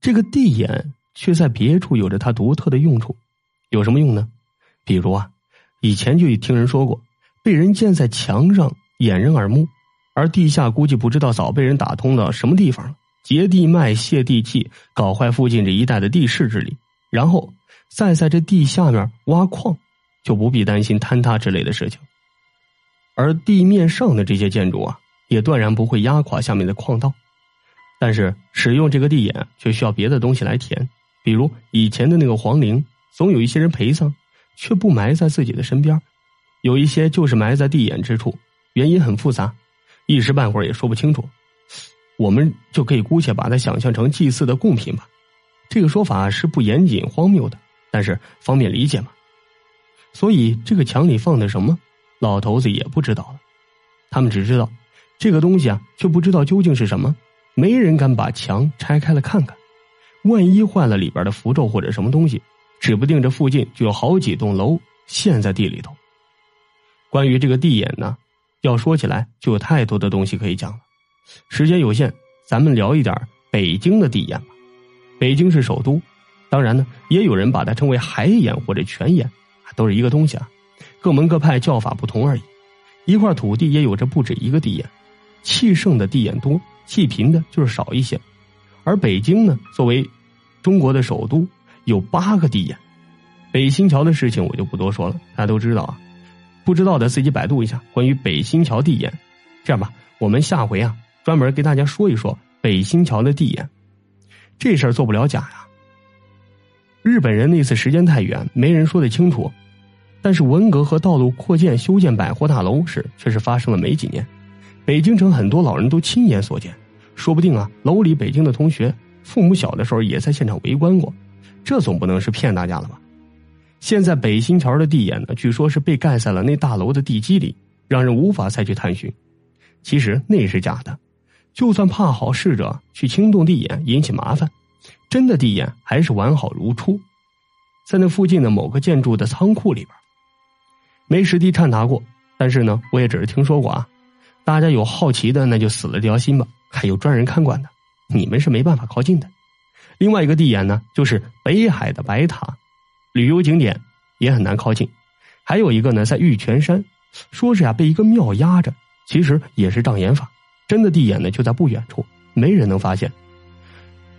这个地眼却在别处有着它独特的用处，有什么用呢？比如啊，以前就听人说过，被人建在墙上掩人耳目，而地下估计不知道早被人打通了什么地方了，截地脉、泄地气，搞坏附近这一带的地势之理，然后再在这地下面挖矿，就不必担心坍塌之类的事情。而地面上的这些建筑啊，也断然不会压垮下面的矿道。但是使用这个地眼却需要别的东西来填，比如以前的那个皇陵，总有一些人陪葬，却不埋在自己的身边；有一些就是埋在地眼之处，原因很复杂，一时半会儿也说不清楚。我们就可以姑且把它想象成祭祀的贡品吧。这个说法是不严谨、荒谬的，但是方便理解嘛。所以这个墙里放的什么，老头子也不知道了。他们只知道这个东西啊，却不知道究竟是什么。没人敢把墙拆开了看看，万一坏了里边的符咒或者什么东西，指不定这附近就有好几栋楼陷在地里头。关于这个地眼呢，要说起来就有太多的东西可以讲了。时间有限，咱们聊一点北京的地眼吧。北京是首都，当然呢，也有人把它称为海眼或者泉眼，都是一个东西啊，各门各派叫法不同而已。一块土地也有着不止一个地眼，气盛的地眼多。气贫的就是少一些，而北京呢，作为中国的首都，有八个地眼。北新桥的事情我就不多说了，大家都知道啊。不知道的自己百度一下关于北新桥地眼。这样吧，我们下回啊专门给大家说一说北新桥的地眼。这事儿做不了假呀。日本人那次时间太远，没人说得清楚。但是文革和道路扩建、修建百货大楼时，却是发生了没几年。北京城很多老人都亲眼所见。说不定啊，楼里北京的同学父母小的时候也在现场围观过，这总不能是骗大家了吧？现在北新桥的地眼呢，据说是被盖在了那大楼的地基里，让人无法再去探寻。其实那是假的，就算怕好事者去轻动地眼引起麻烦，真的地眼还是完好如初，在那附近的某个建筑的仓库里边，没实地探查过，但是呢，我也只是听说过啊。大家有好奇的，那就死了这条心吧。还有专人看管的，你们是没办法靠近的。另外一个地眼呢，就是北海的白塔，旅游景点也很难靠近。还有一个呢，在玉泉山，说是呀被一个庙压着，其实也是障眼法。真的地眼呢就在不远处，没人能发现。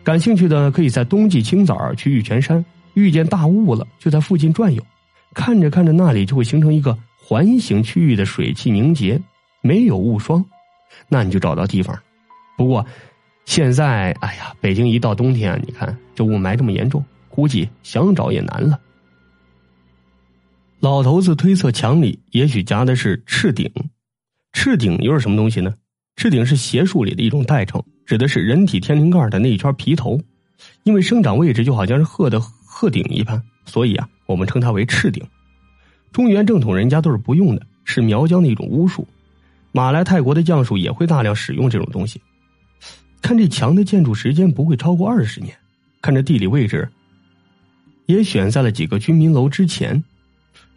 感兴趣的可以在冬季清早去玉泉山，遇见大雾了就在附近转悠，看着看着那里就会形成一个环形区域的水汽凝结，没有雾霜，那你就找到地方。不过，现在哎呀，北京一到冬天，你看这雾霾这么严重，估计想找也难了。老头子推测墙里也许夹的是赤顶，赤顶又是什么东西呢？赤顶是邪术里的一种代称，指的是人体天灵盖的那一圈皮头，因为生长位置就好像是鹤的鹤顶一般，所以啊，我们称它为赤顶。中原正统人家都是不用的，是苗疆的一种巫术。马来、泰国的将术也会大量使用这种东西。看这墙的建筑时间不会超过二十年，看这地理位置，也选在了几个居民楼之前。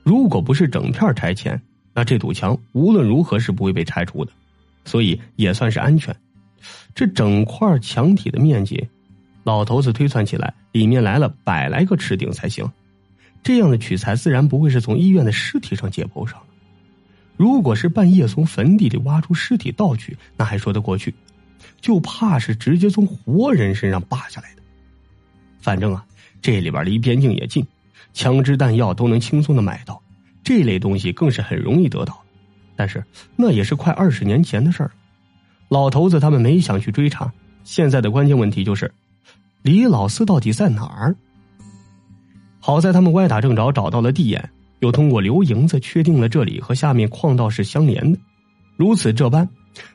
如果不是整片拆迁，那这堵墙无论如何是不会被拆除的，所以也算是安全。这整块墙体的面积，老头子推算起来，里面来了百来个赤顶才行。这样的取材自然不会是从医院的尸体上解剖上。如果是半夜从坟地里挖出尸体盗取，那还说得过去。就怕是直接从活人身上扒下来的。反正啊，这里边离边境也近，枪支弹药都能轻松的买到，这类东西更是很容易得到。但是那也是快二十年前的事儿了，老头子他们没想去追查。现在的关键问题就是，李老四到底在哪儿？好在他们歪打正着找到了地眼，又通过刘营子确定了这里和下面矿道是相连的。如此这般。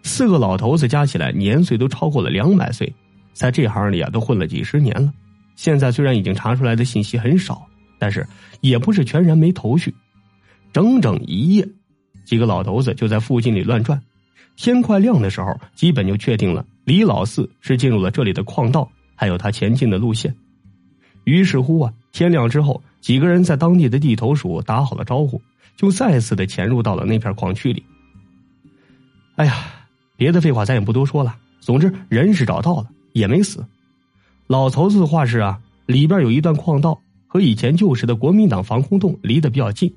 四个老头子加起来年岁都超过了两百岁，在这行里啊都混了几十年了。现在虽然已经查出来的信息很少，但是也不是全然没头绪。整整一夜，几个老头子就在附近里乱转。天快亮的时候，基本就确定了李老四是进入了这里的矿道，还有他前进的路线。于是乎啊，天亮之后，几个人在当地的地头鼠打好了招呼，就再次的潜入到了那片矿区里。哎呀，别的废话咱也不多说了。总之，人是找到了，也没死。老头子的话是啊，里边有一段矿道，和以前旧时的国民党防空洞离得比较近，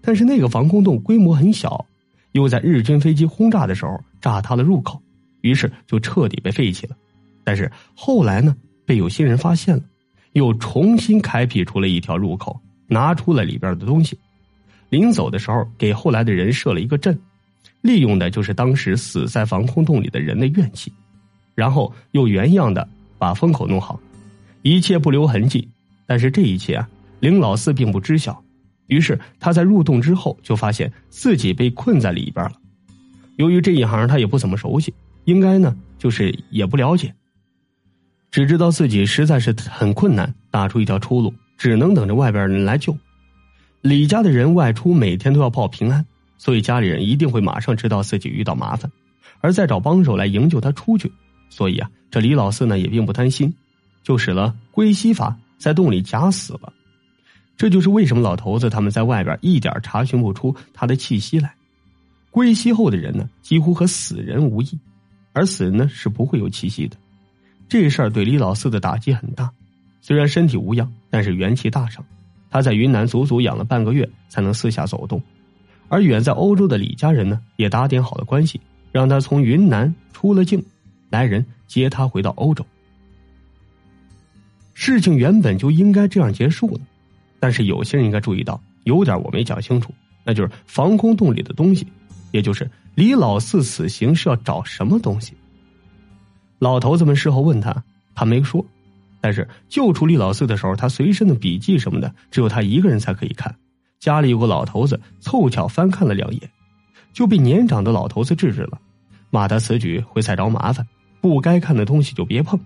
但是那个防空洞规模很小，又在日军飞机轰炸的时候炸塌了入口，于是就彻底被废弃了。但是后来呢，被有心人发现了，又重新开辟出了一条入口，拿出了里边的东西。临走的时候，给后来的人设了一个阵，利用的就是当时死在防空洞里的人的怨气，然后又原样的把风口弄好，一切不留痕迹。但是这一切啊，林老四并不知晓。于是他在入洞之后，就发现自己被困在里边了。由于这一行他也不怎么熟悉，应该呢就是也不了解，只知道自己实在是很困难，打出一条出路，只能等着外边人来救。李家的人外出每天都要报平安，所以家里人一定会马上知道自己遇到麻烦，而再找帮手来营救他出去。所以啊，这李老四呢也并不贪心，就使了归西法，在洞里假死了。这就是为什么老头子他们在外边一点查询不出他的气息来。归西后的人呢，几乎和死人无异，而死人呢是不会有气息的。这事儿对李老四的打击很大，虽然身体无恙，但是元气大伤。他在云南足足养了半个月，才能四下走动。而远在欧洲的李家人呢，也打点好了关系，让他从云南出了境，来人接他回到欧洲。事情原本就应该这样结束了，但是有些人应该注意到，有点我没讲清楚，那就是防空洞里的东西，也就是李老四此行是要找什么东西。老头子们事后问他，他没说。但是救出李老四的时候，他随身的笔记什么的，只有他一个人才可以看。家里有个老头子，凑巧翻看了两眼，就被年长的老头子制止了，骂他此举会再找麻烦，不该看的东西就别碰。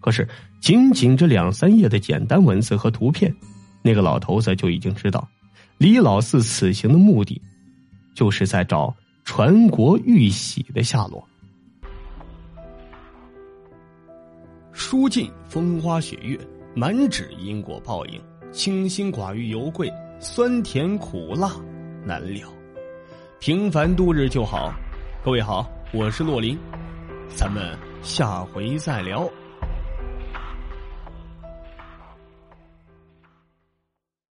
可是仅仅这两三页的简单文字和图片，那个老头子就已经知道，李老四此行的目的，就是在找传国玉玺的下落。书尽风花雪月，满纸因果报应，清心寡欲犹贵，酸甜苦辣难料。平凡度日就好。各位好，我是洛林，咱们下回再聊。